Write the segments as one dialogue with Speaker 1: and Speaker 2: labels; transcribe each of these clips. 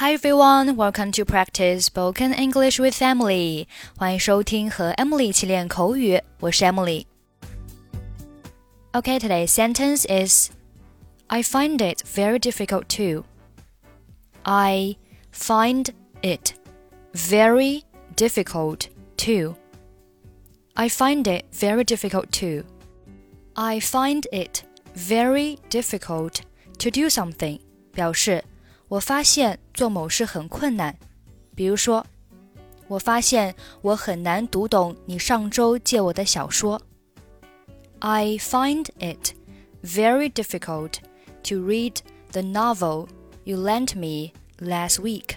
Speaker 1: Hi everyone, welcome to practice spoken English with Emily. 欢迎收听和 Emily 一起练口语，我是 Emily。Okay, today's sentence is I find it very difficult too. I find it very difficult too. I find it very difficult too. I find it very difficult to do something 表示 我发现做某事很困难，比如说，我发现我很难读懂你上周借我的小说。I find it very difficult to read the novel you lent me last week.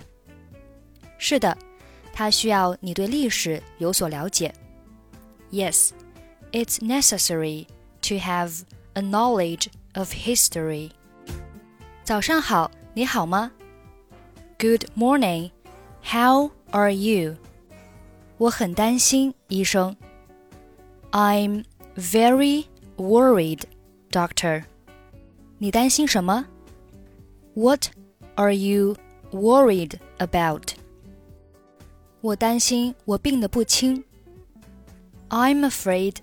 Speaker 1: 是的，它需要你对历史有所了解。Yes, it's necessary to have a knowledge of history. 早上好。 你好吗？Good morning. How are you? 我很担心，医生。I'm very worried, doctor. 你担心什么？What are you worried about? 我担心我病得不轻。I'm afraid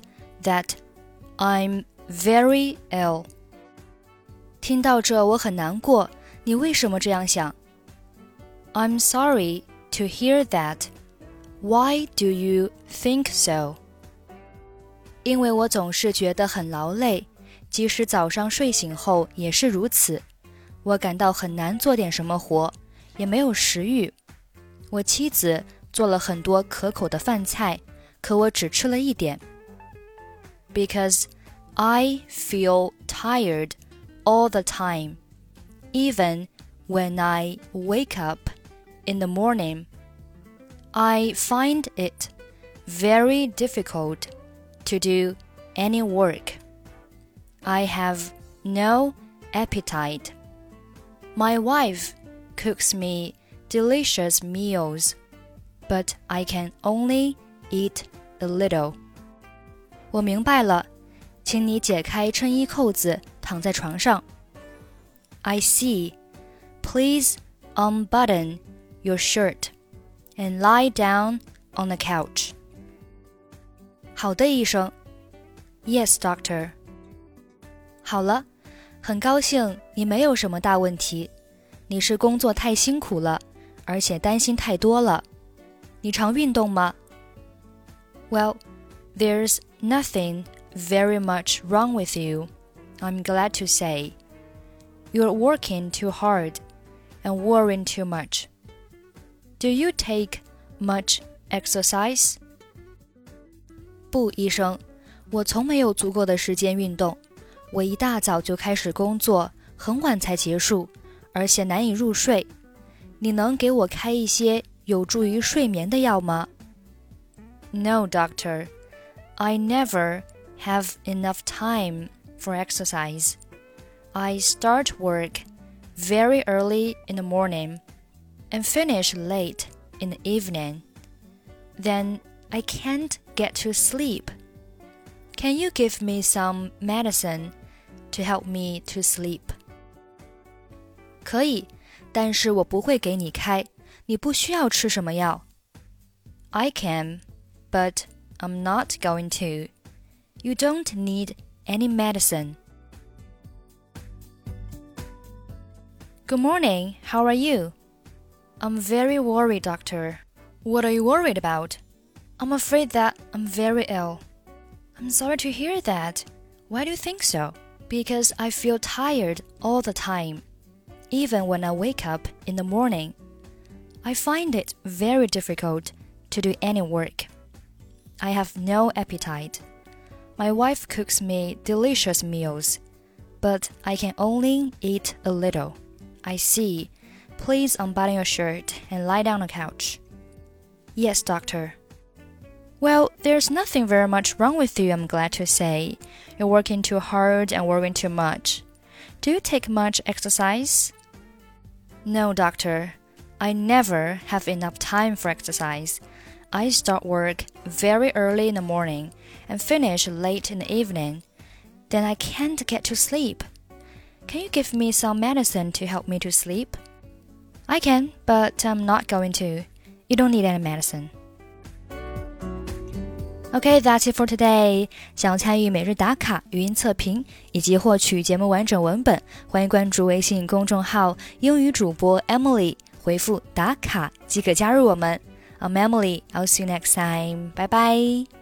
Speaker 1: that I'm very ill. 听到这，我很难过。 你为什么这样想？I'm sorry to hear that. Why do you think so? 因为我总是觉得很劳累，即使早上睡醒后也是如此。我感到很难做点什么活，也没有食欲。我妻子做了很多可口的饭菜，可我只吃了一点。Because I feel tired all the time even when I wake up in the morning. I find it very difficult to do any work. I have no appetite. My wife cooks me delicious meals, but I can only eat a little. 我明白了，请你解开衬衣扣子，躺在床上。 I see. Please unbutton your shirt and lie down on the couch. 好的，医生。Yes, doctor. 好了，很高兴你没有什么大问题。你是工作太辛苦了，而且担心太多了。你常运动吗？Well, there's nothing very much wrong with you. I'm glad to say. You're working too hard and worrying too much. Do you take much exercise? 不，医生，我从没有足够的时间运动。我一大早就开始工作，很晚才结束，而且难以入睡。你能给我开一些有助于睡眠的药吗？No, doctor. I never have enough time for exercise. I start work very early in the morning and finish late in the evening. Then I can't get to sleep. Can you give me some medicine to help me to sleep? 可以，但是我不会给你开。你不需要吃什么药。I can, but I'm not going to. You don't need any medicine. Good morning. How are you? I'm very worried, doctor. What are you worried about? I'm afraid that I'm very ill. I'm sorry to hear that. Why do you think so? Because I feel tired all the time, even when I wake up in the morning. I find it very difficult to do any work. I have no appetite. My wife cooks me delicious meals, but I can only eat a little. I see. Please unbutton your shirt and lie down on the couch. Yes, doctor. Well, there's nothing very much wrong with you, I'm glad to say. You're working too hard and worrying too much. Do you take much exercise? No, doctor. I never have enough time for exercise. I start work very early in the morning and finish late in the evening. Then I can't get to sleep. Can you give me some medicine to help me to sleep? I can, but I'm not going to. You don't need any medicine. Okay, that's it for today. 想参与每日打卡、语音测评以及获取节目完整文本，欢迎关注微信公众号“英语主播 Emily”，回复“打卡”即可加入我们。I'm Emily. I'll see you next time. Bye bye.